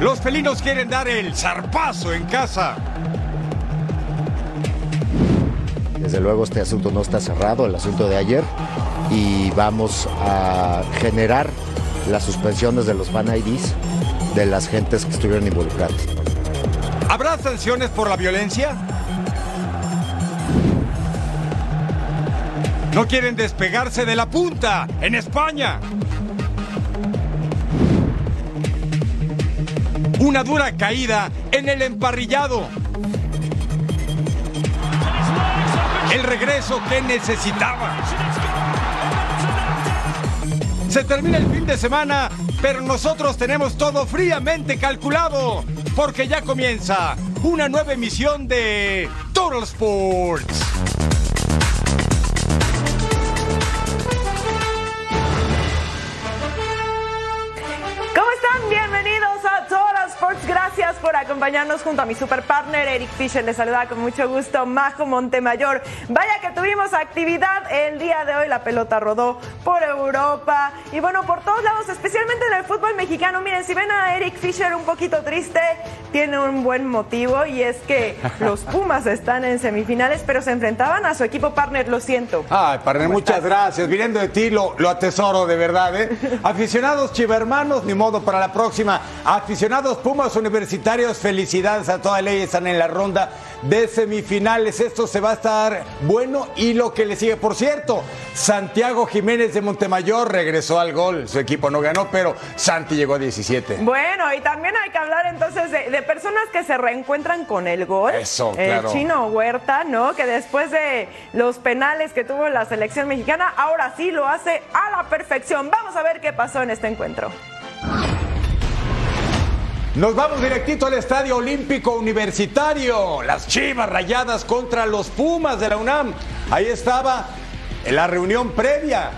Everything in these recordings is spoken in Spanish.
Los felinos quieren dar el zarpazo en casa. Desde luego este asunto no está cerrado, el asunto de ayer, y vamos a generar las suspensiones de los fan IDs de las gentes que estuvieron involucradas. ¿Habrá sanciones por la violencia? No quieren despegarse de la punta en España. Una dura caída en el emparrillado. El regreso que necesitaba. Se termina el fin de semana, pero nosotros tenemos todo fríamente calculado, porque ya comienza una nueva emisión de Total Sports. Acompañarnos junto a mi super partner Eric Fisher. Les saluda con mucho gusto Majo Montemayor. Vaya que tuvimos actividad el día de hoy. La pelota rodó por Europa y bueno, por todos lados, especialmente en el fútbol mexicano. Miren, si ven a Eric Fisher un poquito triste, tiene un buen motivo y es que los Pumas están en semifinales, pero se enfrentaban a su equipo partner. Lo siento. Ay, partner, ¿Cómo muchas estás? gracias. Viniendo de ti, lo, lo atesoro de verdad, ¿eh? Aficionados chivermanos, ni modo para la próxima. Aficionados Pumas universitarios, felicidades a toda ley. Están en la ronda de semifinales. Esto se va a estar bueno y lo que le sigue. Por cierto, Santiago Jiménez de Montemayor regresó al gol. Su equipo no ganó, pero Santi llegó a 17. Bueno, y también hay que hablar entonces de, de personas que se reencuentran con el gol. Eso, El claro. chino Huerta, ¿no? Que después de los penales que tuvo la selección mexicana, ahora sí lo hace a la perfección. Vamos a ver qué pasó en este encuentro. Nos vamos directito al Estadio Olímpico Universitario. Las Chivas rayadas contra los Pumas de la UNAM. Ahí estaba la reunión previa.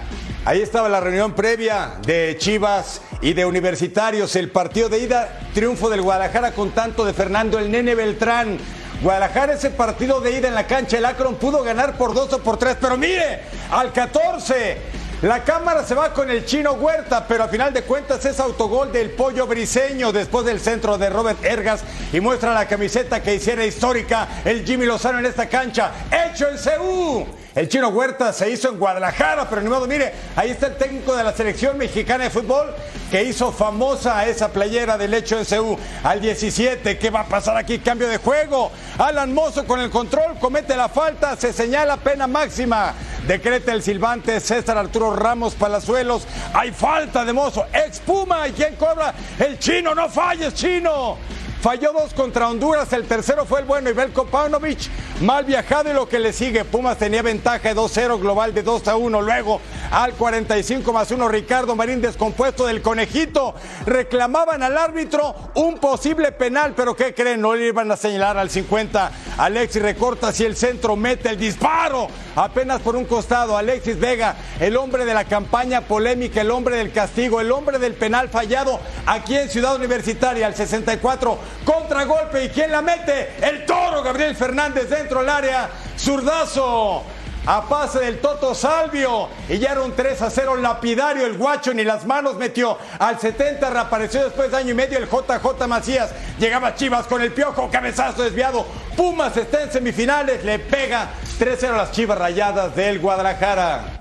Ahí estaba la reunión previa de Chivas y de Universitarios. El partido de ida, triunfo del Guadalajara con tanto de Fernando el Nene Beltrán. Guadalajara ese partido de ida en la cancha el Akron pudo ganar por dos o por tres, pero mire, al 14 la cámara se va con el chino Huerta, pero a final de cuentas es autogol del pollo briseño después del centro de Robert Ergas y muestra la camiseta que hiciera histórica el Jimmy Lozano en esta cancha. ¡Hecho en CU! El chino Huerta se hizo en Guadalajara, pero ni modo, mire, ahí está el técnico de la selección mexicana de fútbol que hizo famosa esa playera del hecho en CU al 17. ¿Qué va a pasar aquí? Cambio de juego. Alan Mozo con el control comete la falta, se señala pena máxima. Decreta el silbante César Arturo Ramos Palazuelos. Hay falta de Mozo. Ex Puma. ¿Y quién cobra? El chino. No falles, chino. Falló dos contra Honduras, el tercero fue el bueno Ibelko Paunovic, mal viajado y lo que le sigue, Pumas tenía ventaja de 2-0 global de 2-1, luego al 45 más 1 Ricardo Marín descompuesto del conejito, reclamaban al árbitro un posible penal, pero ¿qué creen? No le iban a señalar al 50, Alexis recorta si el centro mete el disparo, apenas por un costado, Alexis Vega, el hombre de la campaña polémica, el hombre del castigo, el hombre del penal fallado aquí en Ciudad Universitaria, al 64, contragolpe, ¿y quién la mete? El toro Gabriel Fernández dentro del área, zurdazo. A pase del Toto Salvio. Y ya era un 3 a 0 lapidario. El guacho ni las manos metió. Al 70 reapareció después de año y medio el JJ Macías. Llegaba Chivas con el piojo. Cabezazo desviado. Pumas está en semifinales. Le pega 3 0 a las Chivas rayadas del Guadalajara.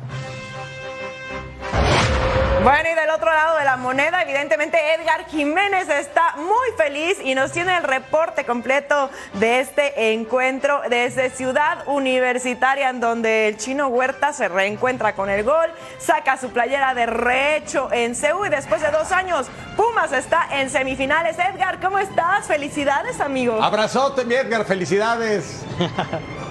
Bueno, y del otro lado de la moneda, evidentemente Edgar Jiménez está muy feliz y nos tiene el reporte completo de este encuentro desde Ciudad Universitaria, en donde el chino Huerta se reencuentra con el gol, saca su playera de rehecho en Ceú y después de dos años, Pumas está en semifinales. Edgar, ¿cómo estás? Felicidades, amigo. Abrazote, mi Edgar, felicidades.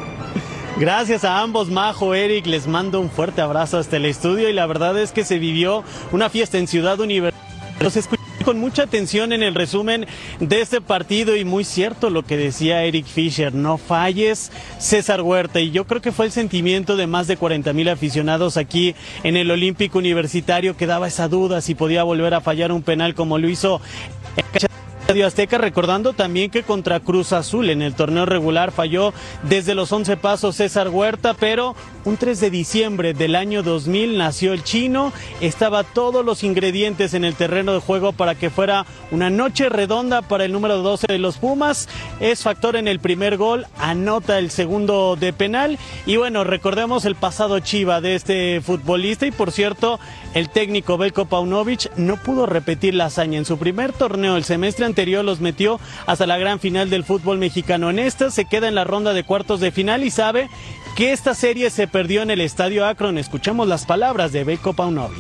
Gracias a ambos, Majo, Eric, les mando un fuerte abrazo hasta el estudio y la verdad es que se vivió una fiesta en Ciudad Universitaria. Los escuché con mucha atención en el resumen de este partido y muy cierto lo que decía Eric Fisher, no falles César Huerta y yo creo que fue el sentimiento de más de 40 mil aficionados aquí en el Olímpico Universitario que daba esa duda si podía volver a fallar un penal como lo hizo Estadio Azteca, recordando también que contra Cruz Azul en el torneo regular falló desde los 11 pasos César Huerta, pero un 3 de diciembre del año 2000 nació el chino, estaba todos los ingredientes en el terreno de juego para que fuera una noche redonda para el número 12 de los Pumas, es factor en el primer gol, anota el segundo de penal. Y bueno, recordemos el pasado chiva de este futbolista y por cierto, el técnico Belko Paunovic no pudo repetir la hazaña en su primer torneo el semestre anterior los metió hasta la gran final del fútbol mexicano. En esta se queda en la ronda de cuartos de final y sabe que esta serie se perdió en el Estadio Akron. Escuchamos las palabras de Beko Paunovic.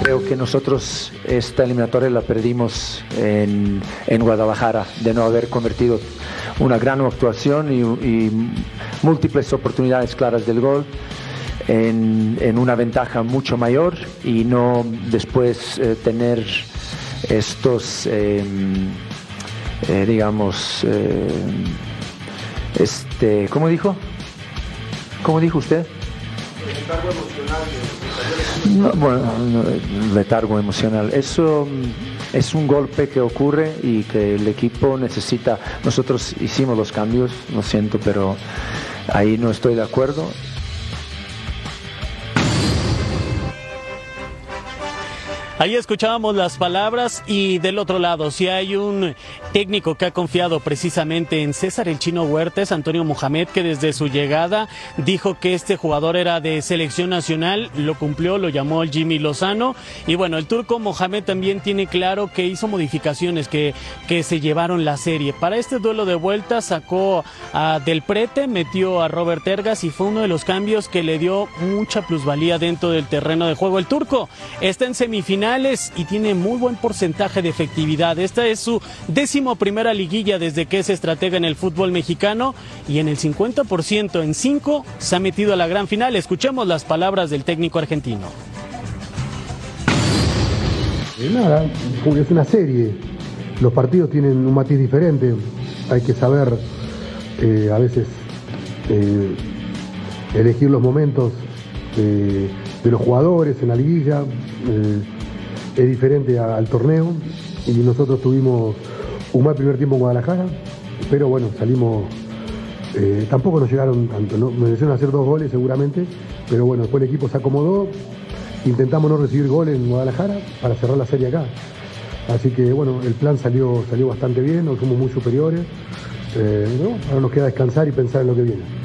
Creo que nosotros esta eliminatoria la perdimos en, Guadalajara, de no haber convertido una gran actuación y múltiples oportunidades claras del gol. En, en, una ventaja mucho mayor y no después eh, tener estos, eh, eh, digamos, eh, este, ¿cómo dijo? ¿Cómo dijo usted? Letargo emocional. No, bueno, no, letargo emocional. Eso mm, es un golpe que ocurre y que el equipo necesita. Nosotros hicimos los cambios, lo siento, pero ahí no estoy de acuerdo. Ahí escuchábamos las palabras y del otro lado, si hay un técnico que ha confiado precisamente en César el Chino Huertes, Antonio Mohamed, que desde su llegada dijo que este jugador era de selección nacional, lo cumplió, lo llamó Jimmy Lozano. Y bueno, el turco Mohamed también tiene claro que hizo modificaciones que, que se llevaron la serie. Para este duelo de vuelta sacó a Del Prete, metió a Robert Ergas y fue uno de los cambios que le dio mucha plusvalía dentro del terreno de juego. El turco está en semifinal y tiene muy buen porcentaje de efectividad. Esta es su décimo primera liguilla desde que es estratega en el fútbol mexicano y en el 50% en 5 se ha metido a la gran final. Escuchemos las palabras del técnico argentino. Eh, nada, es una serie. Los partidos tienen un matiz diferente. Hay que saber eh, a veces eh, elegir los momentos de los jugadores en la liguilla es diferente al torneo y nosotros tuvimos un mal primer tiempo en Guadalajara, pero bueno, salimos, eh, tampoco nos llegaron tanto, ¿no? merecieron hacer dos goles seguramente, pero bueno, después el equipo se acomodó, intentamos no recibir goles en Guadalajara para cerrar la serie acá. Así que bueno, el plan salió, salió bastante bien, nos fuimos muy superiores. Eh. Ahora nos queda descansar y pensar en lo que viene.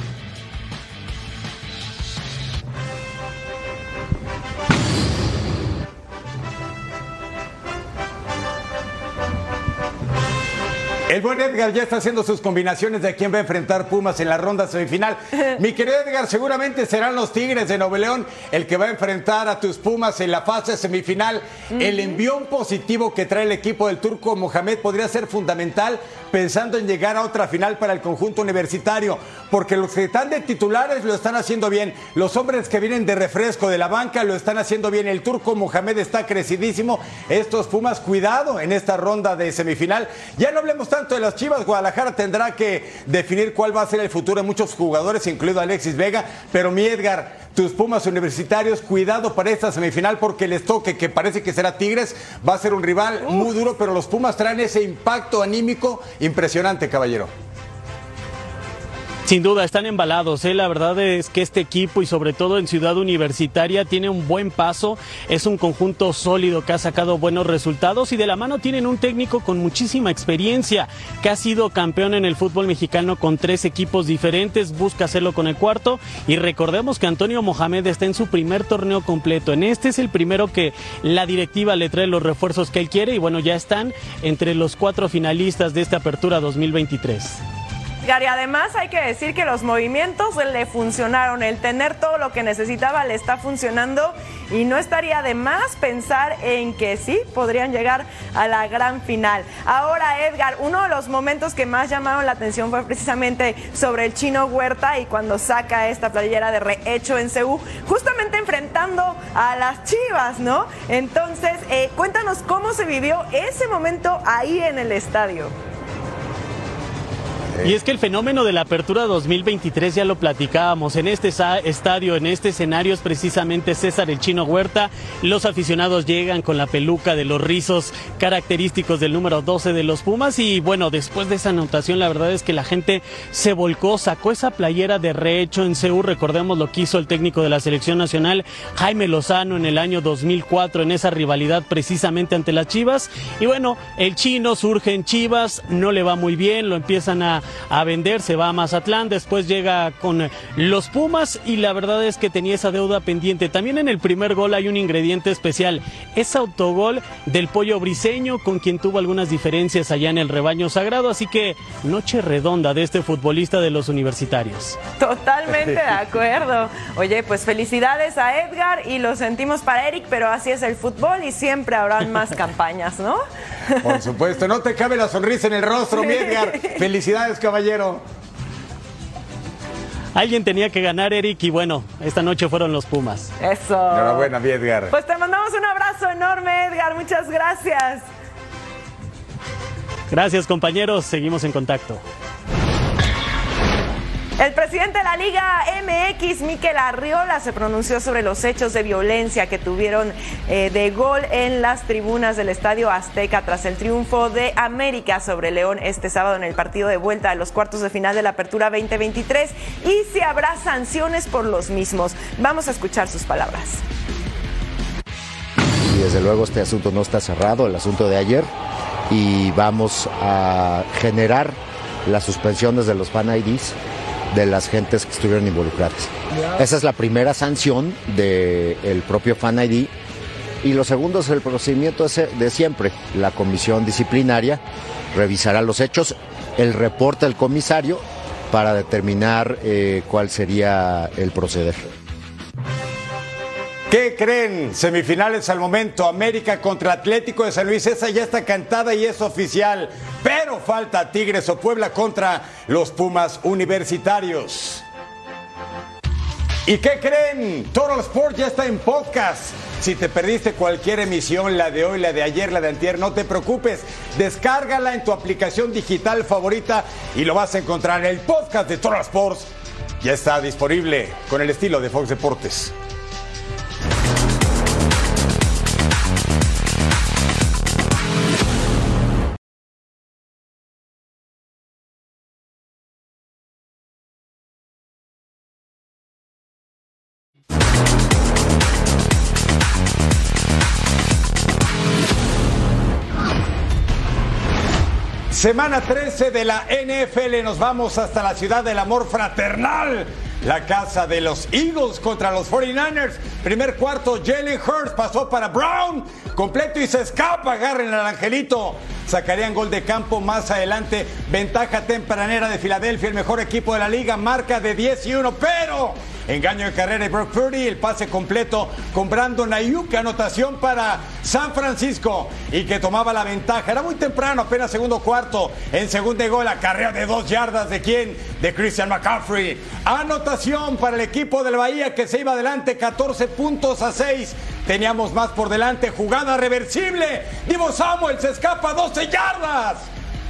Edgar ya está haciendo sus combinaciones de quién va a enfrentar Pumas en la ronda semifinal. Mi querido Edgar, seguramente serán los Tigres de Nuevo León el que va a enfrentar a tus Pumas en la fase semifinal. Uh -huh. El envión positivo que trae el equipo del turco Mohamed podría ser fundamental pensando en llegar a otra final para el conjunto universitario, porque los que están de titulares lo están haciendo bien, los hombres que vienen de refresco de la banca lo están haciendo bien, el turco Mohamed está crecidísimo, estos Pumas cuidado en esta ronda de semifinal. Ya no hablemos tanto de las Chivas, Guadalajara tendrá que definir cuál va a ser el futuro de muchos jugadores, incluido Alexis Vega, pero mi Edgar, tus Pumas universitarios, cuidado para esta semifinal porque les toque, que parece que será Tigres, va a ser un rival Uf. muy duro, pero los Pumas traen ese impacto anímico impresionante, caballero. Sin duda, están embalados. ¿eh? La verdad es que este equipo y sobre todo en Ciudad Universitaria tiene un buen paso. Es un conjunto sólido que ha sacado buenos resultados y de la mano tienen un técnico con muchísima experiencia que ha sido campeón en el fútbol mexicano con tres equipos diferentes. Busca hacerlo con el cuarto y recordemos que Antonio Mohamed está en su primer torneo completo. En este es el primero que la directiva le trae los refuerzos que él quiere y bueno, ya están entre los cuatro finalistas de esta apertura 2023. Y además hay que decir que los movimientos le funcionaron, el tener todo lo que necesitaba le está funcionando y no estaría de más pensar en que sí podrían llegar a la gran final. Ahora Edgar, uno de los momentos que más llamaron la atención fue precisamente sobre el chino Huerta y cuando saca esta playera de rehecho en Ceú, justamente enfrentando a las Chivas, ¿no? Entonces, eh, cuéntanos cómo se vivió ese momento ahí en el estadio. Y es que el fenómeno de la apertura 2023 ya lo platicábamos. En este estadio, en este escenario es precisamente César el Chino Huerta. Los aficionados llegan con la peluca de los rizos característicos del número 12 de los Pumas. Y bueno, después de esa anotación, la verdad es que la gente se volcó, sacó esa playera de rehecho en Seúl. Recordemos lo que hizo el técnico de la selección nacional, Jaime Lozano, en el año 2004, en esa rivalidad precisamente ante las Chivas. Y bueno, el chino surge en Chivas, no le va muy bien, lo empiezan a a vender, se va a Mazatlán, después llega con los Pumas y la verdad es que tenía esa deuda pendiente. También en el primer gol hay un ingrediente especial, es autogol del pollo briseño con quien tuvo algunas diferencias allá en el rebaño sagrado, así que noche redonda de este futbolista de los universitarios. Totalmente de acuerdo. Oye, pues felicidades a Edgar y lo sentimos para Eric, pero así es el fútbol y siempre habrán más campañas, ¿no? Por supuesto, no te cabe la sonrisa en el rostro, mi Edgar. Felicidades, caballero. Alguien tenía que ganar, Eric, y bueno, esta noche fueron los Pumas. Eso. Enhorabuena, mi Edgar. Pues te mandamos un abrazo enorme, Edgar. Muchas gracias. Gracias, compañeros. Seguimos en contacto. El presidente de la Liga MX, Miquel Arriola, se pronunció sobre los hechos de violencia que tuvieron eh, de gol en las tribunas del Estadio Azteca tras el triunfo de América sobre León este sábado en el partido de vuelta a los cuartos de final de la Apertura 2023 y si habrá sanciones por los mismos. Vamos a escuchar sus palabras. Desde luego este asunto no está cerrado, el asunto de ayer, y vamos a generar las suspensiones de los fan IDs de las gentes que estuvieron involucradas. Esa es la primera sanción del propio Fan ID. Y lo segundo es el procedimiento de siempre. La comisión disciplinaria revisará los hechos, el reporte del comisario para determinar eh, cuál sería el proceder. ¿Qué creen? Semifinales al momento. América contra Atlético de San Luis. Esa ya está cantada y es oficial. Pero falta Tigres o Puebla contra los Pumas Universitarios. ¿Y qué creen? Total Sport ya está en podcast. Si te perdiste cualquier emisión, la de hoy, la de ayer, la de antier, no te preocupes. Descárgala en tu aplicación digital favorita y lo vas a encontrar. El podcast de Total Sports ya está disponible con el estilo de Fox Deportes. Semana 13 de la NFL, nos vamos hasta la ciudad del amor fraternal. La casa de los Eagles contra los 49ers. Primer cuarto, Jalen Hurts pasó para Brown. Completo y se escapa. Agarren al angelito. Sacarían gol de campo más adelante. Ventaja tempranera de Filadelfia, el mejor equipo de la liga. Marca de 10 y 1. Pero Engaño de carrera de Brock Purdy, el pase completo con Brandon Ayuk, anotación para San Francisco y que tomaba la ventaja. Era muy temprano, apenas segundo cuarto. En segundo gol, la carrera de dos yardas de quién? De Christian McCaffrey. Anotación para el equipo del Bahía que se iba adelante 14 puntos a 6. Teníamos más por delante, jugada reversible. Divo Samuel se escapa 12 yardas.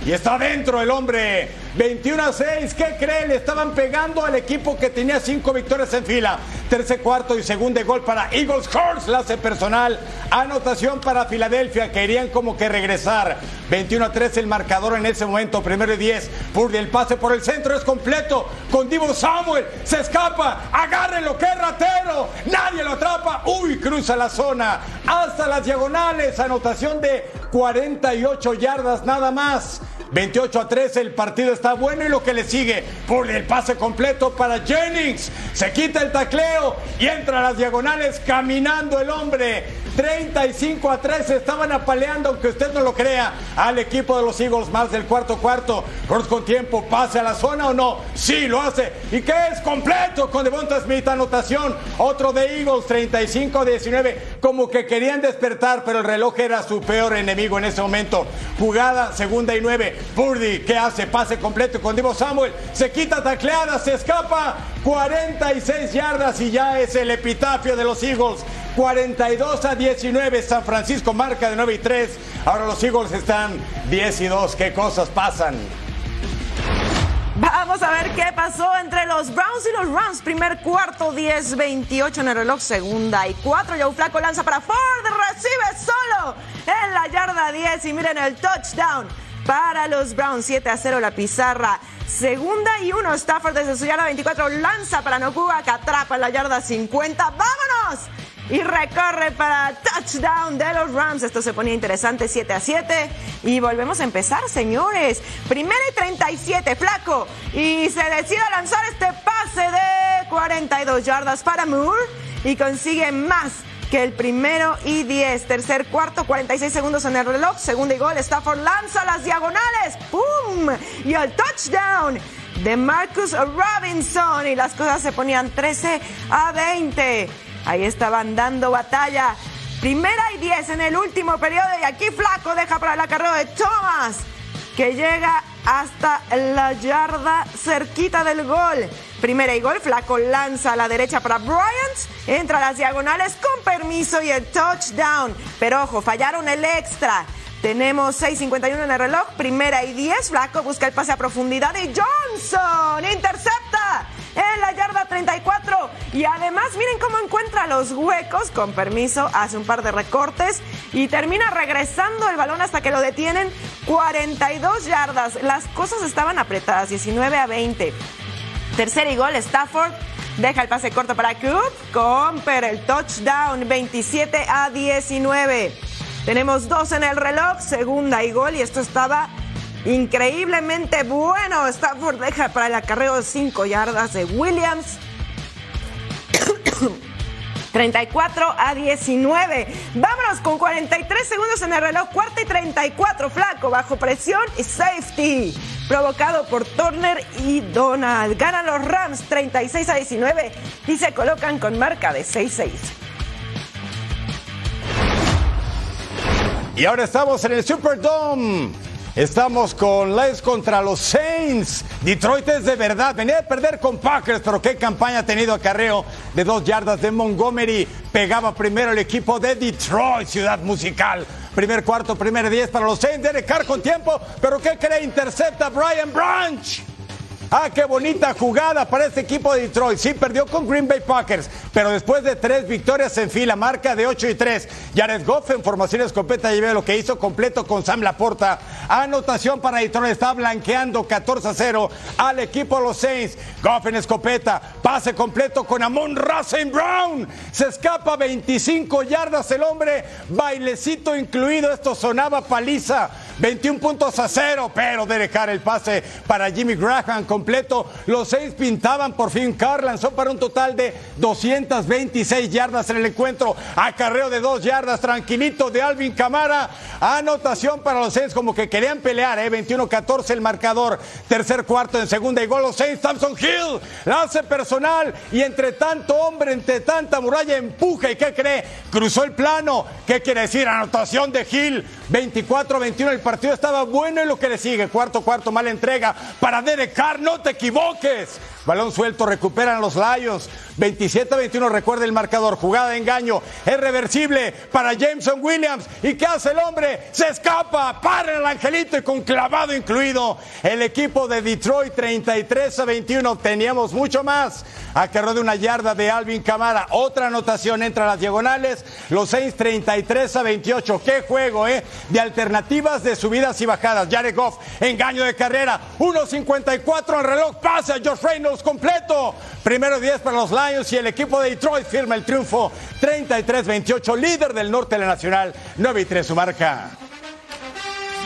Y está dentro el hombre 21 a 6. ¿Qué creen? Estaban pegando al equipo que tenía cinco victorias en fila. Tercer cuarto y segundo gol para Eagles Horse, la hace personal. Anotación para Filadelfia. Querían como que regresar. 21 a 3 el marcador en ese momento. Primero y 10. Purdy el pase por el centro es completo. Con Divo Samuel. Se escapa. Agárrenlo, que ratero. Nadie lo atrapa. Uy, cruza la zona. Hasta las diagonales. Anotación de 48 yardas nada más. 28 a 3, el partido está bueno y lo que le sigue, por el pase completo para Jennings, se quita el tacleo y entra a las diagonales caminando el hombre. 35 a 3 estaban apaleando, aunque usted no lo crea, al equipo de los Eagles más del cuarto cuarto. Cross con tiempo, pase a la zona o no. Sí, lo hace. ¿Y qué es? Completo con Devonta Smith, anotación. Otro de Eagles, 35 a 19. Como que querían despertar, pero el reloj era su peor enemigo en ese momento. Jugada, segunda y nueve. Purdy, ¿qué hace? Pase completo con Divo Samuel. Se quita tacleada, se escapa. 46 yardas y ya es el epitafio de los Eagles. 42 a 19. San Francisco marca de 9 y 3. Ahora los Eagles están 10 y 2. ¿Qué cosas pasan? Vamos a ver qué pasó entre los Browns y los Rams. Primer cuarto, 10-28 en el reloj. Segunda y 4. Joe Flaco lanza para Ford. Recibe solo en la yarda 10. Y miren el touchdown para los Browns. 7 a 0 la pizarra. Segunda y 1. Stafford desde su yarda 24 lanza para Nokuga que atrapa en la yarda 50. ¡Vámonos! Y recorre para touchdown de los Rams. Esto se ponía interesante 7 a 7 y volvemos a empezar, señores. Primera y 37, flaco. Y se decide lanzar este pase de 42 yardas para Moore y consigue más que el primero y 10. Tercer cuarto, 46 segundos en el reloj. Segundo y gol. Stafford lanza las diagonales. ¡Pum! Y el touchdown de Marcus Robinson. Y las cosas se ponían 13 a 20. Ahí estaban dando batalla. Primera y 10 en el último periodo y aquí Flaco deja para la carrera de Thomas que llega hasta la yarda cerquita del gol. Primera y gol, Flaco lanza a la derecha para Bryant, entra a las diagonales con permiso y el touchdown. Pero ojo, fallaron el extra. Tenemos 6.51 en el reloj, primera y 10, Flaco busca el pase a profundidad y Johnson intercepta en la yarda 34. Y además, miren cómo encuentra los huecos. Con permiso, hace un par de recortes y termina regresando el balón hasta que lo detienen. 42 yardas. Las cosas estaban apretadas, 19 a 20. Tercer y gol, Stafford. Deja el pase corto para Coop. Comper el touchdown, 27 a 19. Tenemos dos en el reloj, segunda y gol, y esto estaba increíblemente bueno. Stafford deja para el acarreo de 5 yardas de Williams. 34 a 19. Vámonos con 43 segundos en el reloj. Cuarta y 34. Flaco, bajo presión y safety. Provocado por Turner y Donald. Ganan los Rams 36 a 19 y se colocan con marca de 6-6. Y ahora estamos en el Superdome. Estamos con Les contra los Saints. Detroit es de verdad. Venía de perder con Packers, pero qué campaña ha tenido acarreo de dos yardas de Montgomery. Pegaba primero el equipo de Detroit, ciudad musical. Primer cuarto, primer diez para los Saints. Derek Carr con tiempo, pero ¿qué cree? Intercepta Brian Branch. Ah, qué bonita jugada para este equipo de Detroit. Sí, perdió con Green Bay Packers, pero después de tres victorias en fila, marca de 8 y 3. Jared Goff en formación escopeta y ve lo que hizo completo con Sam Laporta. Anotación para Detroit, está blanqueando 14 a 0 al equipo de los Saints. Goff en escopeta, pase completo con Amon Russell Brown. Se escapa 25 yardas el hombre, bailecito incluido. Esto sonaba paliza. 21 puntos a 0, pero de dejar el pase para Jimmy Graham completo. Los seis pintaban por fin. Carr lanzó para un total de 226 yardas en el encuentro. Acarreo de dos yardas, tranquilito de Alvin Camara. Anotación para los seis, como que querían pelear, ¿eh? 21-14 el marcador. Tercer cuarto en segunda y gol los seis. Thompson Hill, lance personal y entre tanto hombre, entre tanta muralla, empuja. ¿Y qué cree? Cruzó el plano. ¿Qué quiere decir? Anotación de Hill. 24-21 el partido estaba bueno y lo que le sigue. Cuarto, cuarto, mala entrega para Derek Carr. No te equivoques. Balón suelto, recuperan los Lions. 27-21, recuerda el marcador, jugada de engaño, es reversible para Jameson Williams. ¿Y qué hace el hombre? Se escapa, para el angelito y con clavado incluido. El equipo de Detroit 33 a 21, teníamos mucho más. Acarró de una yarda de Alvin Camara, otra anotación entra a las diagonales. Los Saints 33 a 28, qué juego, ¿eh? De alternativas de subidas y bajadas. Jared Goff, engaño de carrera, 1.54 el reloj, pasa Josh Reynolds completo. Primero 10 para los Lions y el equipo de Detroit firma el triunfo 33-28, líder del norte de la Nacional, 9 y 3 su marca.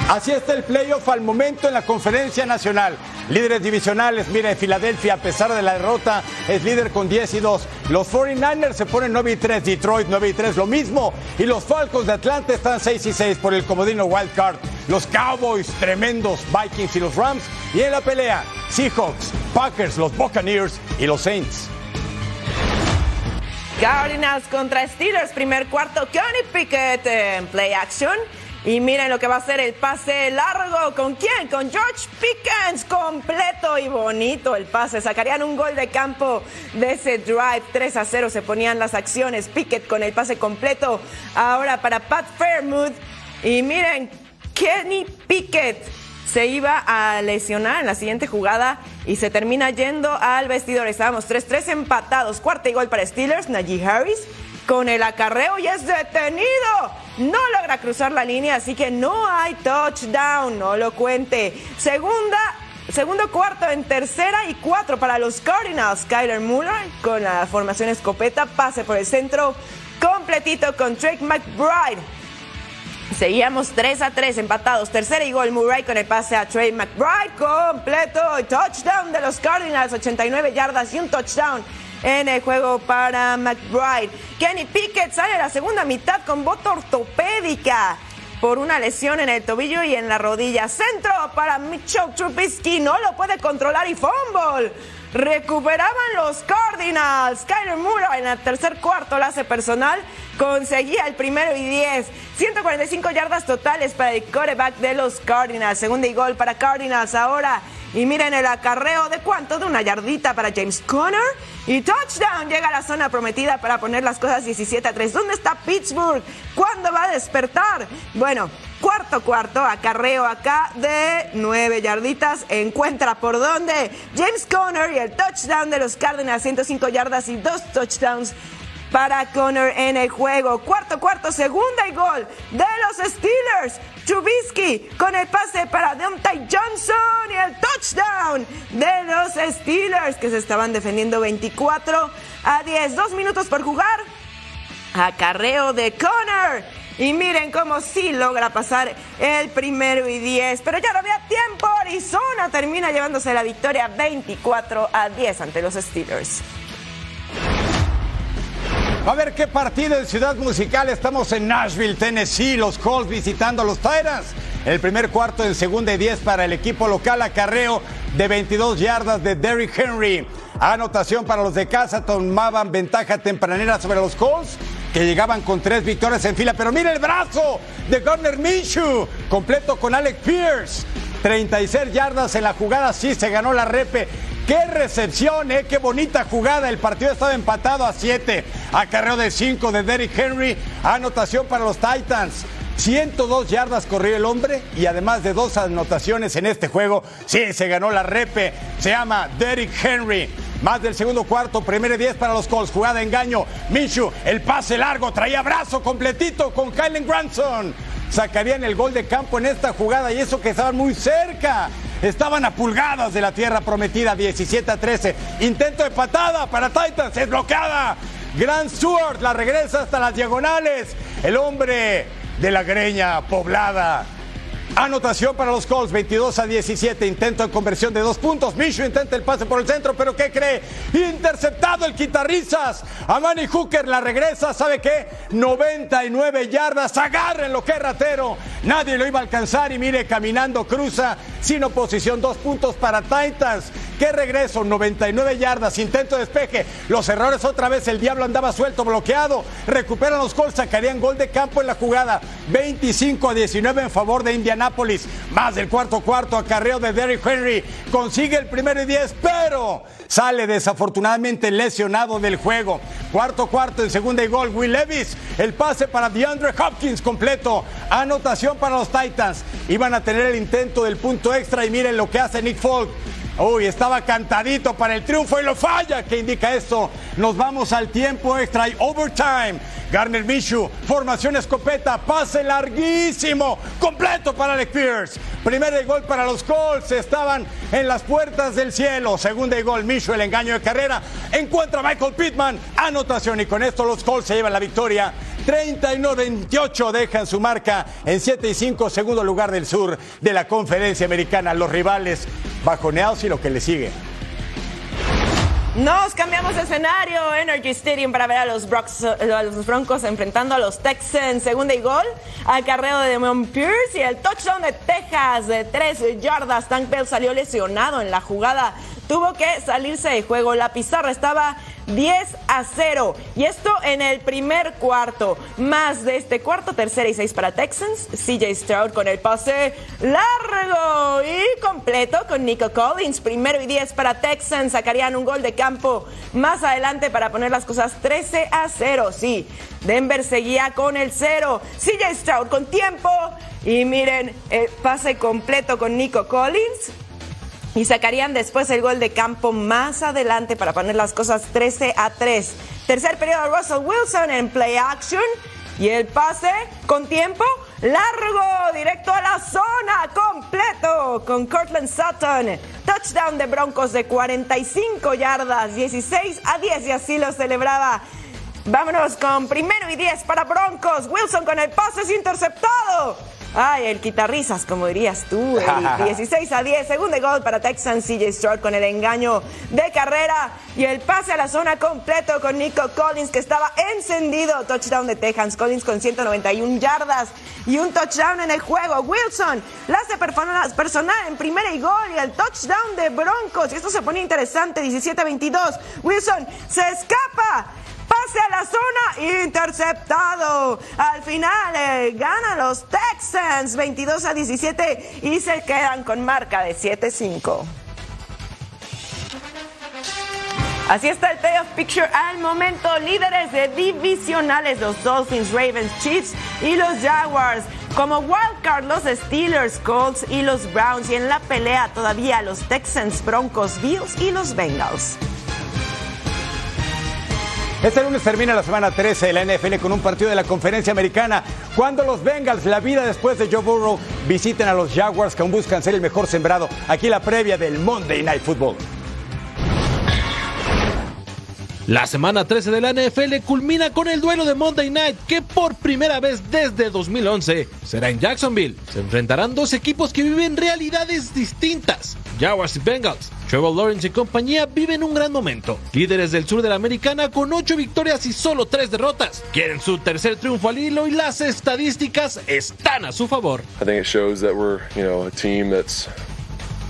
Así está el playoff al momento en la conferencia nacional. Líderes divisionales, mire, Filadelfia, a pesar de la derrota, es líder con 10 y 2. Los 49ers se ponen 9 y 3, Detroit 9 y 3, lo mismo. Y los Falcons de Atlanta están 6 y 6 por el comodino Wild Card. Los Cowboys, tremendos, Vikings y los Rams. Y en la pelea, Seahawks, Packers, los Buccaneers y los Saints. Cardinals contra Steelers, primer cuarto, Kenny Pickett en play action. Y miren lo que va a ser el pase largo. ¿Con quién? Con George Pickens. Completo y bonito el pase. Sacarían un gol de campo de ese drive. 3 a 0 se ponían las acciones. Pickett con el pase completo. Ahora para Pat Fairmouth. Y miren, Kenny Pickett se iba a lesionar en la siguiente jugada y se termina yendo al vestidor. Estábamos 3-3 empatados. Cuarta y gol para Steelers. Najee Harris con el acarreo y es detenido. No logra cruzar la línea, así que no hay touchdown, no lo cuente. Segunda, segundo cuarto en tercera y cuatro para los Cardinals. Kyler Muller con la formación escopeta, pase por el centro, completito con Drake McBride. Seguíamos 3 a 3 empatados. Tercera y gol Murray con el pase a Trey McBride. Completo. Touchdown de los Cardinals. 89 yardas y un touchdown en el juego para McBride. Kenny Pickett sale a la segunda mitad con bota ortopédica por una lesión en el tobillo y en la rodilla. Centro para Mitchell Trubisky, no lo puede controlar y fumble. Recuperaban los Cardinals. Kyler Murray en el tercer cuarto, la personal, conseguía el primero y 10. 145 yardas totales para el quarterback de los Cardinals. Segunda y gol para Cardinals ahora. Y miren el acarreo de cuánto, de una yardita para James Conner. Y touchdown llega a la zona prometida para poner las cosas 17 a 3. ¿Dónde está Pittsburgh? ¿Cuándo va a despertar? Bueno, cuarto cuarto, acarreo acá de 9 yarditas. Encuentra por dónde. James Conner y el touchdown de los Cardinals, 105 yardas y dos touchdowns para Connor en el juego. Cuarto, cuarto, segunda y gol de los Steelers. Trubisky con el pase para Deontay Johnson y el touchdown de los Steelers que se estaban defendiendo 24 a 10. Dos minutos por jugar. Acarreo de Connor. Y miren cómo sí logra pasar el primero y 10. Pero ya no había tiempo. Arizona termina llevándose la victoria 24 a 10 ante los Steelers. A ver qué partido en Ciudad Musical. Estamos en Nashville, Tennessee. Los Colts visitando a los Titans. El primer cuarto en segunda y 10 para el equipo local. Acarreo de 22 yardas de Derrick Henry. Anotación para los de casa. Tomaban ventaja tempranera sobre los Colts que llegaban con tres victorias en fila. Pero mire el brazo de Gardner Minshew. Completo con Alec Pierce. 36 yardas en la jugada. Sí, se ganó la repe. Qué recepción, ¿eh? qué bonita jugada. El partido estaba empatado a 7. Acarreo de 5 de Derrick Henry. Anotación para los Titans. 102 yardas corrió el hombre y además de dos anotaciones en este juego, sí, se ganó la repe. Se llama Derrick Henry. Más del segundo cuarto, primero 10 para los Colts. Jugada engaño. Minshew, el pase largo, traía brazo completito con Kylen Granson. Sacarían el gol de campo en esta jugada y eso que estaban muy cerca. Estaban a pulgadas de la tierra prometida, 17 a 13. Intento de patada para Titans, es bloqueada. Grant Stewart la regresa hasta las diagonales. El hombre de la greña poblada. Anotación para los Colts, 22 a 17. Intento de conversión de dos puntos. Minshew intenta el pase por el centro, pero ¿qué cree? Interceptado el quitarrizas. Manny Hooker la regresa, ¿sabe qué? 99 yardas. Agarren lo que ratero. Nadie lo iba a alcanzar y mire, caminando cruza sin oposición. Dos puntos para Titans. Qué regreso, 99 yardas, intento de despeje. Los errores otra vez, el diablo andaba suelto, bloqueado. Recuperan los Colts, sacarían gol de campo en la jugada. 25 a 19 en favor de Indianápolis. Más del cuarto cuarto, acarreo de Derrick Henry. Consigue el primero y 10, pero sale desafortunadamente lesionado del juego. Cuarto cuarto en segunda y gol. Will Levis, el pase para DeAndre Hopkins completo. Anotación para los Titans. Iban a tener el intento del punto extra y miren lo que hace Nick Folk. Uy, estaba cantadito para el triunfo y lo falla. ¿Qué indica esto? Nos vamos al tiempo extra y overtime. Garner Minshew, formación escopeta, pase larguísimo, completo para Alec Pierce. Primer gol para los Colts, estaban en las puertas del cielo. Segunda y gol, Minshew, el engaño de carrera. Encuentra Michael Pittman, anotación y con esto los Colts se llevan la victoria 39-28 dejan su marca en 7 y 5, segundo lugar del sur de la conferencia americana. Los rivales bajoneados y lo que le sigue. Nos cambiamos de escenario, Energy Stadium, para ver a los, Broncos enfrentando a los Texans. Segunda y gol, carreo de Demon Pierce y el touchdown de Texas de 3 yardas. Tank Bell salió lesionado en la jugada tuvo que salirse de juego. La pizarra estaba 10 a 0. Y esto en el primer cuarto. Más de este cuarto, tercera y seis para Texans. CJ Stroud con el pase largo y completo con Nico Collins. Primero y 10 para Texans. Sacarían un gol de campo más adelante para poner las cosas 13 a 0. Sí, Denver seguía con el 0. CJ Stroud con tiempo. Y miren, el pase completo con Nico Collins y sacarían después el gol de campo más adelante para poner las cosas 13 a 3. Tercer periodo, Russell Wilson en play action y el pase con tiempo largo, directo a la zona, completo con Cortland Sutton. Touchdown de Broncos de 45 yardas, 16 a 10 y así lo celebraba. Vámonos con primero y 10 para Broncos. Wilson con el pase es interceptado. Ay, el quitarrisas, como dirías tú. 16 a 10, segundo gol para Texans. CJ Stroud con el engaño de carrera y el pase a la zona completo con Nico Collins, que estaba encendido. Touchdown de Texans. Collins con 191 yardas y un touchdown en el juego. Wilson la hace personal en primera y gol y el touchdown de Broncos. Y esto se pone interesante, 17 a 22. Wilson se escapa pase a la zona, interceptado. Al final eh, ganan los Texans 22 a 17 y se quedan con marca de 7-5. Así está el playoff picture al momento. Líderes de divisionales, los Dolphins, Ravens, Chiefs y los Jaguars. Como wildcard, los Steelers, Colts y los Browns. Y en la pelea todavía los Texans, Broncos, Bills y los Bengals. Este lunes termina la semana 13 de la NFL con un partido de la conferencia americana. Cuando los Bengals, la vida después de Joe Burrow, visiten a los Jaguars que aún buscan ser el mejor sembrado. Aquí la previa del Monday Night Football. La semana 13 de la NFL culmina con el duelo de Monday Night que por primera vez desde 2011 será en Jacksonville. Se enfrentarán dos equipos que viven realidades distintas, Jaguars y Bengals. Trevor Lawrence y compañía viven un gran momento. Líderes del sur de la americana con 8 victorias y solo 3 derrotas. Quieren su tercer triunfo al hilo y las estadísticas están a su favor. I think it shows that we're, you know, a team that's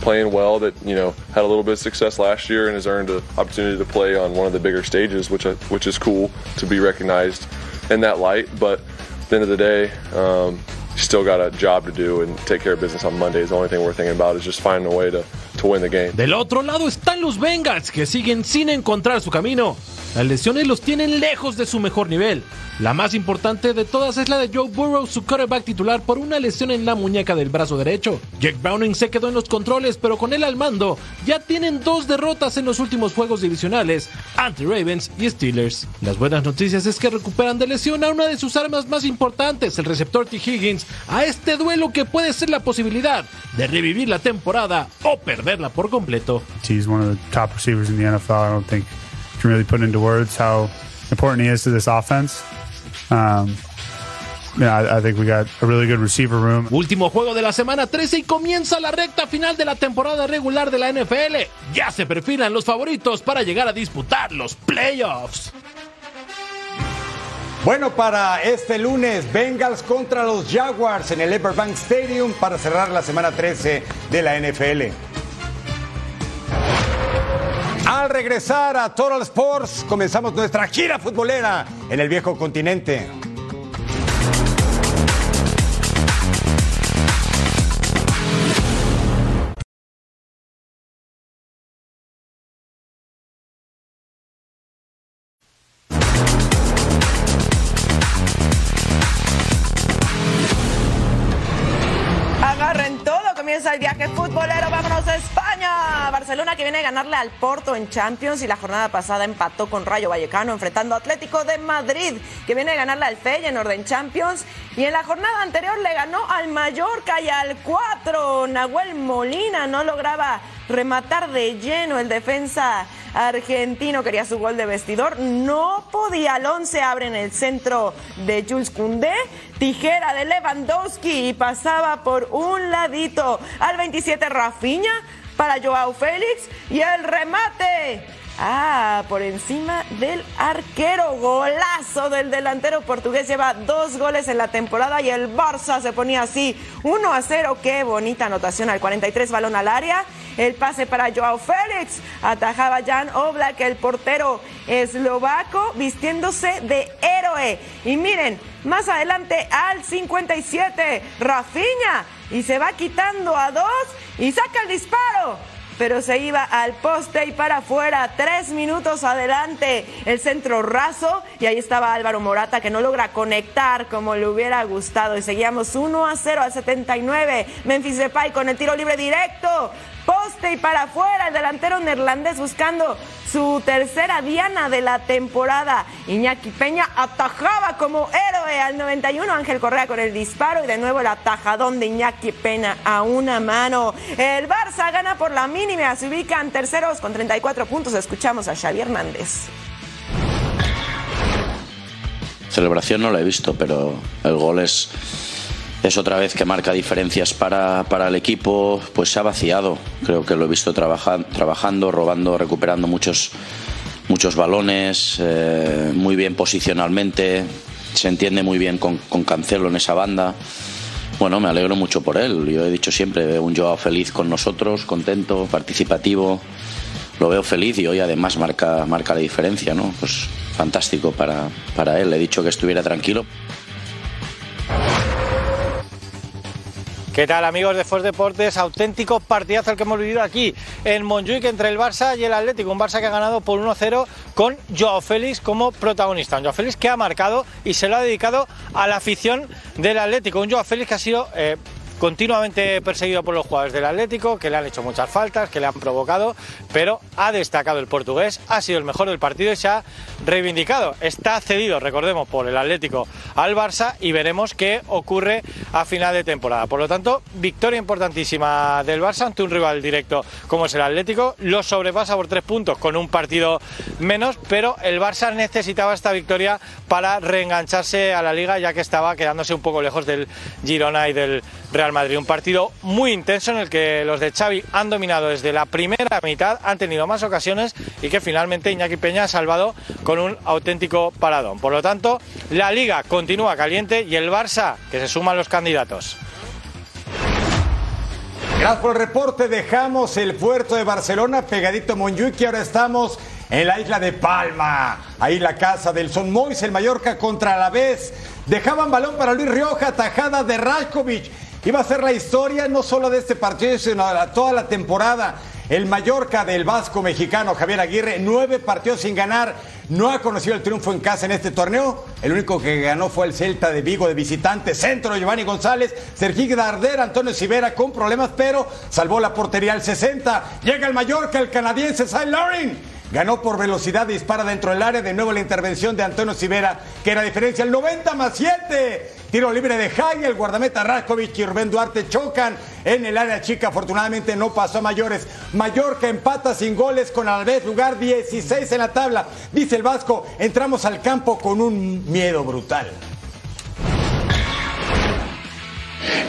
playing well that you know had a little bit of success last year and has earned an opportunity to play on one of the bigger stages, which I, which is cool to be recognized in that light. But at the end of the day, um, still got a job to do and take care of business on Mondays. The only thing we're thinking about is just finding a way to, to win the game. Del otro lado están los Bengals que siguen sin encontrar su camino. Las lesiones los tienen lejos de su mejor nivel. La más importante de todas es la de Joe Burrow, su quarterback titular, por una lesión en la muñeca del brazo derecho. Jake Browning se quedó en los controles, pero con él al mando, ya tienen dos derrotas en los últimos juegos divisionales ante Ravens y Steelers. Las buenas noticias es que recuperan de lesión a una de sus armas más importantes, el receptor T. Higgins, a este duelo que puede ser la posibilidad de revivir la temporada o perderla por completo. He's one of the top receivers in the NFL. I don't think you can really put into words how important he is to this offense. Um, yeah, I, think we got a really good receiver room. Último juego de la semana 13 y comienza la recta final de la temporada regular de la NFL. Ya se perfilan los favoritos para llegar a disputar los playoffs. Bueno, para este lunes, Bengals contra los Jaguars en el Everbank Stadium para cerrar la semana 13 de la NFL. Al regresar a Total Sports, comenzamos nuestra gira futbolera en el viejo continente. Al Porto en Champions y la jornada pasada empató con Rayo Vallecano enfrentando a Atlético de Madrid que viene a ganarle al Feyenoord en Champions. Y en la jornada anterior le ganó al Mallorca y al 4. Nahuel Molina no lograba rematar de lleno el defensa argentino quería su gol de vestidor, no podía, 11 abre en el centro de Jules Koundé, tijera de Lewandowski y pasaba por un ladito al 27 Rafinha para Joao Félix y el remate Ah, por encima del arquero. Golazo del delantero portugués. Lleva dos goles en la temporada y el Barça se ponía así. 1 a 0. Qué bonita anotación al 43 balón al área. El pase para Joao Félix. Atajaba Jan Oblak, el portero eslovaco, vistiéndose de héroe. Y miren, más adelante al 57, Rafinha. Y se va quitando a dos y saca el disparo. Pero se iba al poste y para afuera, tres minutos adelante, el centro raso. Y ahí estaba Álvaro Morata que no logra conectar como le hubiera gustado. Y seguíamos 1 a 0 al 79, Memphis Depay con el tiro libre directo, y para afuera, el delantero neerlandés buscando su tercera diana de la temporada. Iñaki Peña atajaba como héroe al 91, Ángel Correa con el disparo y de nuevo el atajadón de Iñaki Peña a una mano. El Barça gana por la mínima, se ubican terceros con 34 puntos. Escuchamos a Xavi Hernández. Celebración no la he visto, pero el gol es es otra vez que marca diferencias para, para, el equipo, pues se ha vaciado. Creo que lo he visto trabaja, trabajando, robando, recuperando muchos, muchos balones, eh, muy bien posicionalmente, se entiende muy bien con, con, Cancelo en esa banda. Bueno, me alegro mucho por él. Yo he dicho siempre, un Joao feliz con nosotros, contento, participativo. Lo veo feliz y hoy además marca, marca la diferencia, ¿no? Pues fantástico para, para él. He dicho que estuviera tranquilo. ¿Qué tal amigos de Force Deportes? Auténtico partidazo el que hemos vivido aquí en Montjuic entre el Barça y el Atlético. Un Barça que ha ganado por 1-0 con Joao Félix como protagonista. Un Joao Félix que ha marcado y se lo ha dedicado a la afición del Atlético. Un Joao Félix que ha sido... Eh, continuamente perseguido por los jugadores del Atlético, que le han hecho muchas faltas, que le han provocado, pero ha destacado el portugués, ha sido el mejor del partido y se ha reivindicado. Está cedido, recordemos, por el Atlético al Barça y veremos qué ocurre a final de temporada. Por lo tanto, victoria importantísima del Barça ante un rival directo como es el Atlético. Lo sobrepasa por tres puntos con un partido menos, pero el Barça necesitaba esta victoria para reengancharse a la liga ya que estaba quedándose un poco lejos del Girona y del Real Madrid. Un partido muy intenso en el que los de Xavi han dominado desde la primera mitad, han tenido más ocasiones y que finalmente Iñaki Peña ha salvado con un auténtico paradón. Por lo tanto, la liga continúa caliente y el Barça que se suman los candidatos. Gracias por el reporte. Dejamos el puerto de Barcelona pegadito a Montjuic y ahora estamos en la isla de Palma. Ahí la casa del Son Mois, el Mallorca contra la vez. Dejaban balón para Luis Rioja, tajada de Rajkovic. Iba a ser la historia no solo de este partido, sino de toda la temporada. El Mallorca del Vasco mexicano Javier Aguirre, nueve partidos sin ganar, no ha conocido el triunfo en casa en este torneo. El único que ganó fue el Celta de Vigo de visitante, centro Giovanni González, Sergio Darder, Antonio Sivera con problemas, pero salvó la portería al 60. Llega el Mallorca, el canadiense Cy Loring Ganó por velocidad, dispara dentro del área. De nuevo la intervención de Antonio Sivera, que era diferencia. El 90 más 7. Tiro libre de Jai, el guardameta Raskovic y Rubén Duarte chocan en el área chica. Afortunadamente no pasó a mayores. Mallorca empata sin goles con Alves, lugar 16 en la tabla. Dice el Vasco, entramos al campo con un miedo brutal.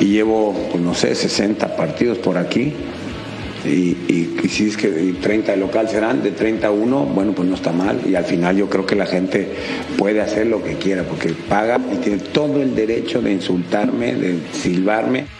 Y llevo, pues, no sé, 60 partidos por aquí y, si es que 30 de local serán, de 31, bueno, pues no está mal. Y al final yo creo que la gente puede hacer lo que quiera, porque paga y tiene todo el derecho de insultarme, de silbarme.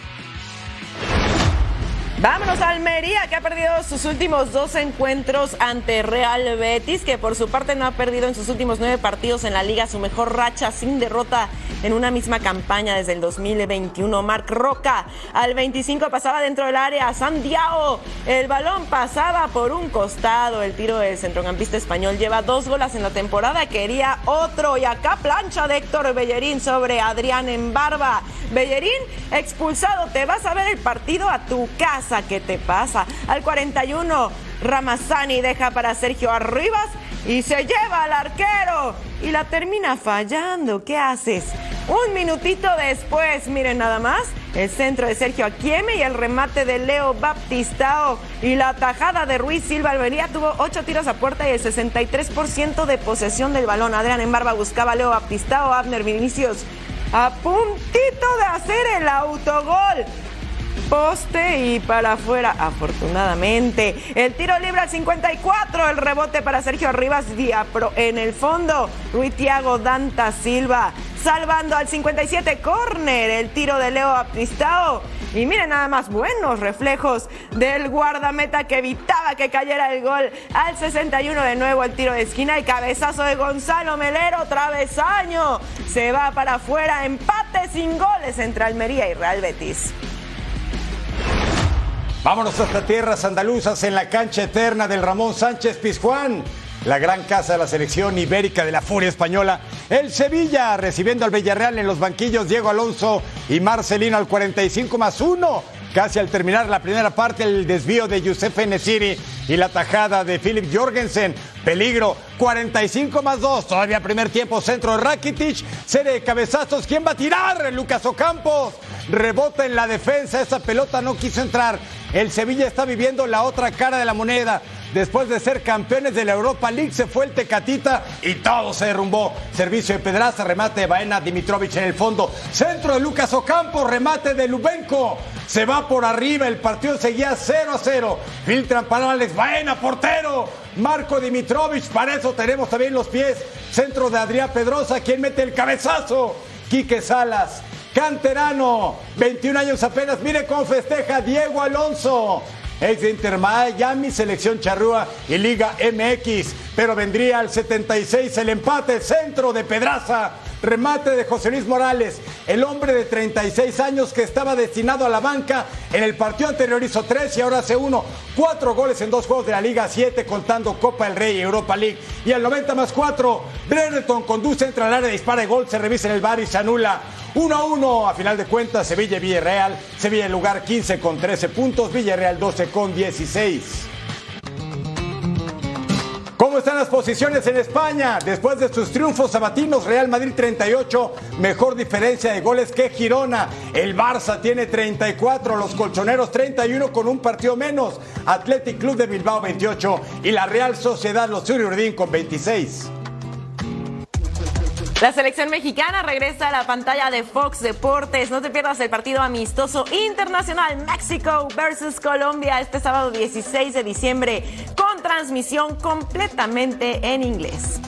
Vámonos a Almería, que ha perdido sus últimos dos encuentros ante Real Betis, que por su parte no ha perdido en sus últimos nueve partidos en la liga, su mejor racha sin derrota en una misma campaña desde el 2021. Marc Roca al 25 pasaba dentro del área, Santiago, el balón pasaba por un costado, el tiro del centrocampista español lleva dos goles en la temporada, quería otro y acá plancha de Héctor Bellerín sobre Adrián en barba. Bellerín expulsado, te vas a ver el partido a tu casa. ¿Qué te pasa? Al 41, Ramazani deja para Sergio Arribas y se lleva al arquero y la termina fallando. ¿Qué haces? Un minutito después, miren nada más, el centro de Sergio Aquieme y el remate de Leo Baptistao y la tajada de Ruiz Silva Almería tuvo ocho tiros a puerta y el 63% de posesión del balón. Adrián en barba buscaba a Leo Baptistao, Abner Vinicius a puntito de hacer el autogol poste y para afuera, afortunadamente. El tiro libre al 54, el rebote para Sergio Rivas Pro en el fondo. Ruitiago Danta Silva salvando al 57, córner, el tiro de Leo Aptistao. Y miren nada más buenos reflejos del guardameta que evitaba que cayera el gol al 61 de nuevo el tiro de esquina y cabezazo de Gonzalo Melero, travesaño. Se va para afuera, empate sin goles entre Almería y Real Betis. Vámonos hasta tierras andaluzas en la cancha eterna del Ramón Sánchez Pizjuán. La gran casa de la selección ibérica de la furia española. El Sevilla recibiendo al Villarreal en los banquillos Diego Alonso y Marcelino al 45 más 1. Casi al terminar la primera parte, el desvío de Youssef Nesiri y la tajada de Philip Jorgensen. Peligro, 45 más 2. Todavía primer tiempo, centro Rakitic. Serie de cabezazos. ¿Quién va a tirar? Lucas Ocampos. Rebota en la defensa. Esa pelota no quiso entrar. El Sevilla está viviendo la otra cara de la moneda. Después de ser campeones de la Europa League, se fue el Tecatita y todo se derrumbó. Servicio de Pedraza, remate de Baena Dimitrovic en el fondo. Centro de Lucas Ocampo, remate de Lubenko. Se va por arriba, el partido seguía 0 a 0. Filtran para Alex Baena, portero. Marco Dimitrovic, para eso tenemos también los pies. Centro de Adrián Pedrosa, quien mete el cabezazo. Quique Salas, canterano, 21 años apenas. Mire cómo festeja Diego Alonso ex de Inter Miami, selección charrúa y Liga MX. Pero vendría al 76 el empate, centro de Pedraza, remate de José Luis Morales, el hombre de 36 años que estaba destinado a la banca. En el partido anterior hizo 3 y ahora hace uno. Cuatro goles en dos juegos de la Liga 7 contando Copa del Rey y Europa League. Y al 90 más 4, Brereton conduce, entra al área, dispara el gol, se revisa en el bar y se anula. 1 a 1, a final de cuentas, Sevilla y Villarreal. Sevilla en lugar 15 con 13 puntos, Villarreal 12 con 16. ¿Cómo están las posiciones en España? Después de sus triunfos sabatinos, Real Madrid 38, mejor diferencia de goles que Girona. El Barça tiene 34, los colchoneros 31 con un partido menos. Athletic Club de Bilbao 28 y la Real Sociedad, los Urdín con 26. La selección mexicana regresa a la pantalla de Fox Deportes. No te pierdas el partido amistoso internacional México versus Colombia este sábado 16 de diciembre con transmisión completamente en inglés.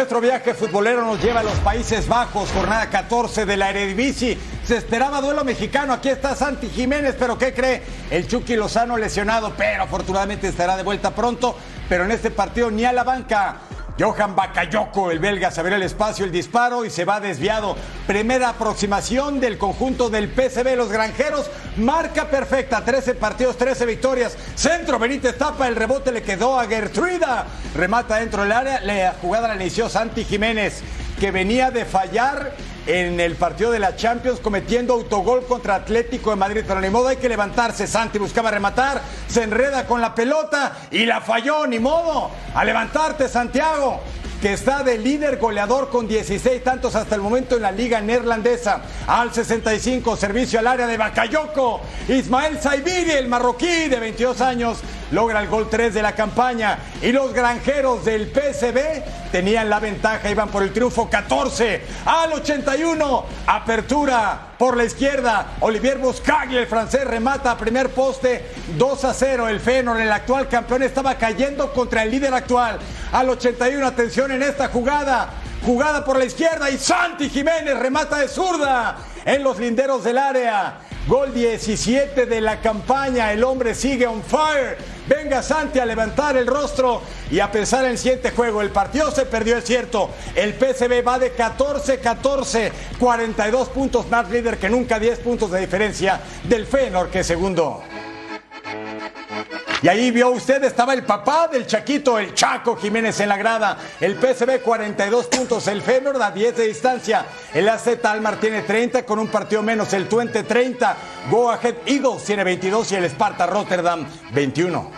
Nuestro viaje futbolero nos lleva a los Países Bajos, jornada 14 de la Eredivisie. Se esperaba duelo mexicano, aquí está Santi Jiménez, pero ¿qué cree? El Chucky Lozano lesionado, pero afortunadamente estará de vuelta pronto, pero en este partido ni a la banca. Johan Bakayoko, el belga, se abre el espacio, el disparo y se va desviado. Primera aproximación del conjunto del PCB. Los granjeros, marca perfecta, 13 partidos, 13 victorias. Centro, Benítez tapa, el rebote le quedó a Gertruida. Remata dentro del área, la jugada la inició Santi Jiménez, que venía de fallar en el partido de la Champions cometiendo autogol contra Atlético de Madrid. Pero ni modo, hay que levantarse. Santi buscaba rematar, se enreda con la pelota y la falló, ni modo. A levantarte, Santiago que está de líder goleador con 16 tantos hasta el momento en la liga neerlandesa. Al 65, servicio al área de Bakayoko. Ismael Saibiri, el marroquí de 22 años, logra el gol 3 de la campaña y los granjeros del PSB tenían la ventaja, iban por el triunfo 14 al 81. Apertura por la izquierda, Olivier Buscagli, el francés, remata a primer poste 2 a 0. El Feyenoord, el actual campeón, estaba cayendo contra el líder actual. Al 81, atención en esta jugada. Jugada por la izquierda y Santi Jiménez remata de zurda en los linderos del área. Gol 17 de la campaña. El hombre sigue on fire. Venga Santi a levantar el rostro y a pensar en el siguiente juego. El partido se perdió, es cierto. El PSV va de 14-14, 42 puntos más líder que nunca, 10 puntos de diferencia del Feyenoord que segundo. Y ahí vio usted, estaba el papá del Chaquito, el Chaco Jiménez en la grada. El PSV 42 puntos, el Feyenoord a 10 de distancia. El AZ Almar tiene 30 con un partido menos, el Twente 30. Go Ahead Eagles tiene 22 y el Sparta Rotterdam 21.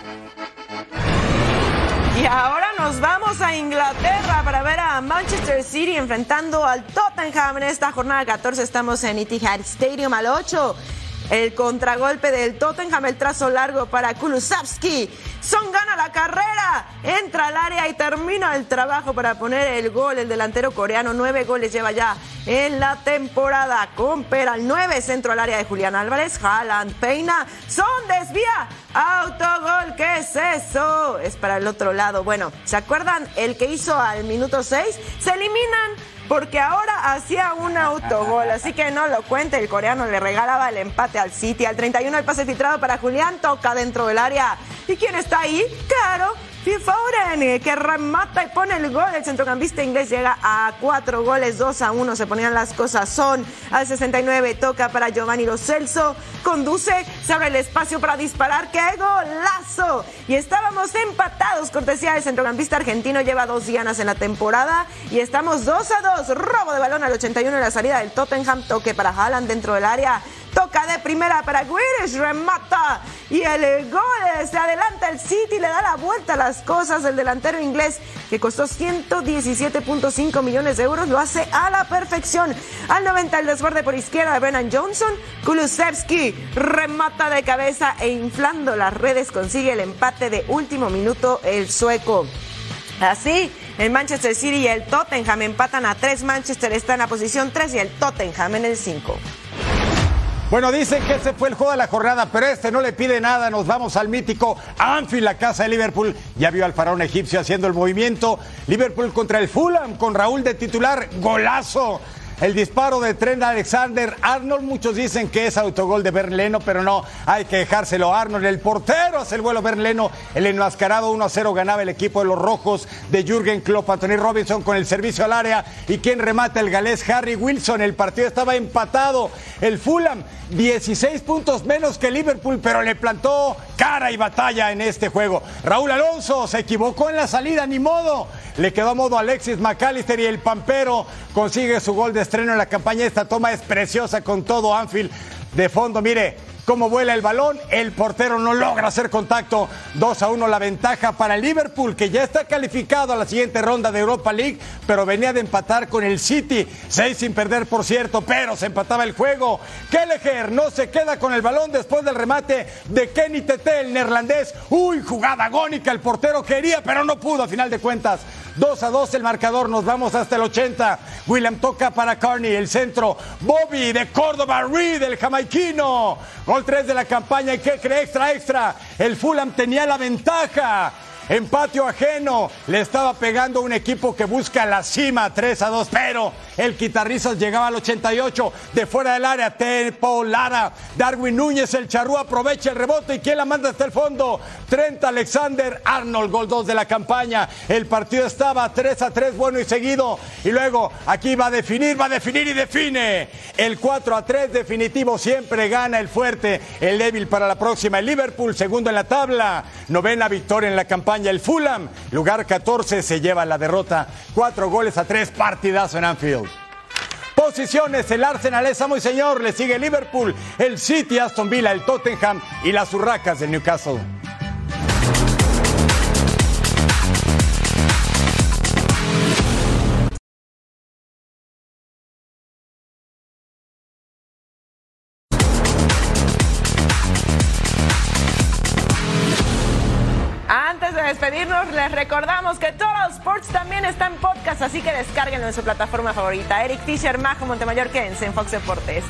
Y ahora nos vamos a Inglaterra para ver a Manchester City enfrentando al Tottenham en esta jornada 14. Estamos en Etihad Stadium al 8. El contragolpe del Tottenham, el trazo largo para Kulusevski. Son gana la carrera, entra al área y termina el trabajo para poner el gol. El delantero coreano, nueve goles lleva ya en la temporada. Compera al nueve, centro al área de Julián Álvarez. Haaland peina, son desvía. Autogol, ¿qué es eso? Es para el otro lado. Bueno, ¿se acuerdan el que hizo al minuto seis? Se eliminan porque ahora hacía un autogol, así que no lo cuente, el coreano le regalaba el empate al City, al 31 el pase filtrado para Julián, toca dentro del área. ¿Y quién está ahí? Claro, Phil Foden, que remata y pone el gol. El centrocampista inglés llega a cuatro goles, dos a uno. Se ponían las cosas. Son al 69, toca para Giovanni Lo Celso. Conduce, se abre el espacio para disparar. ¡Qué golazo! Y estábamos empatados. Cortesía del centrocampista argentino. Lleva dos dianas en la temporada. Y estamos dos a dos. Robo de balón al 81 en la salida del Tottenham. Toque para Haaland dentro del área. Toca de primera para Grealish, remata y el gol se adelanta el City, le da la vuelta a las cosas. El delantero inglés que costó 117.5 millones de euros lo hace a la perfección. Al 90 el desborde por izquierda de Brennan Johnson, Kulusevski remata de cabeza e inflando las redes consigue el empate de último minuto el sueco. Así, el Manchester City y el Tottenham empatan a 3. Manchester está en la posición 3 y el Tottenham en el 5. Bueno, dicen que ese fue el juego de la jornada, pero este no le pide nada. Nos vamos al mítico Anfield, la casa de Liverpool. Ya vio al faraón egipcio haciendo el movimiento. Liverpool contra el Fulham, con Raúl de titular. Golazo. El disparo de Trent Alexander Arnold, muchos dicen que es autogol de Berleno, pero no, hay que dejárselo a Arnold. El portero hace el vuelo Berleno, el enmascarado 1 a 0 ganaba el equipo de los rojos de Jürgen Klopp, Anthony Robinson con el servicio al área y quien remata el galés Harry Wilson. El partido estaba empatado. El Fulham 16 puntos menos que Liverpool, pero le plantó cara y batalla en este juego. Raúl Alonso se equivocó en la salida, ni modo. Le quedó a modo Alexis McAllister y el Pampero consigue su gol de estreno en la campaña. Esta toma es preciosa con todo Anfield de fondo. Mire, cómo vuela el balón, el portero no logra hacer contacto. 2 a 1 la ventaja para Liverpool, que ya está calificado a la siguiente ronda de Europa League, pero venía de empatar con el City. 6 sin perder, por cierto, pero se empataba el juego. Kelleher no se queda con el balón después del remate de Kenny Tete, el neerlandés. Uy, jugada agónica, el portero quería, pero no pudo a final de cuentas. 2 a 2 el marcador, nos vamos hasta el 80. William toca para Carney, el centro. Bobby de Córdoba, Reed, el jamaiquino. Gol 3 de la campaña y que cree extra, extra. El Fulham tenía la ventaja. En patio ajeno le estaba pegando un equipo que busca la cima 3 a 2, pero el guitarrizas llegaba al 88 de fuera del área. Tempo Lara, Darwin Núñez, el charrú aprovecha el rebote y quien la manda hasta el fondo. Trent Alexander Arnold, gol 2 de la campaña. El partido estaba 3 a 3, bueno y seguido. Y luego aquí va a definir, va a definir y define. El 4 a 3 definitivo siempre gana el fuerte, el débil para la próxima. El Liverpool, segundo en la tabla, novena victoria en la campaña. El Fulham, lugar 14, se lleva la derrota. Cuatro goles a tres, partidazo en Anfield. Posiciones, el Arsenal es amo y señor, le sigue Liverpool, el City, Aston Villa, el Tottenham y las Urracas del Newcastle. Sports también está en podcast, así que descárguenlo en su plataforma favorita. Eric Fisher, Majo Montemayor, quédense en Fox Deportes.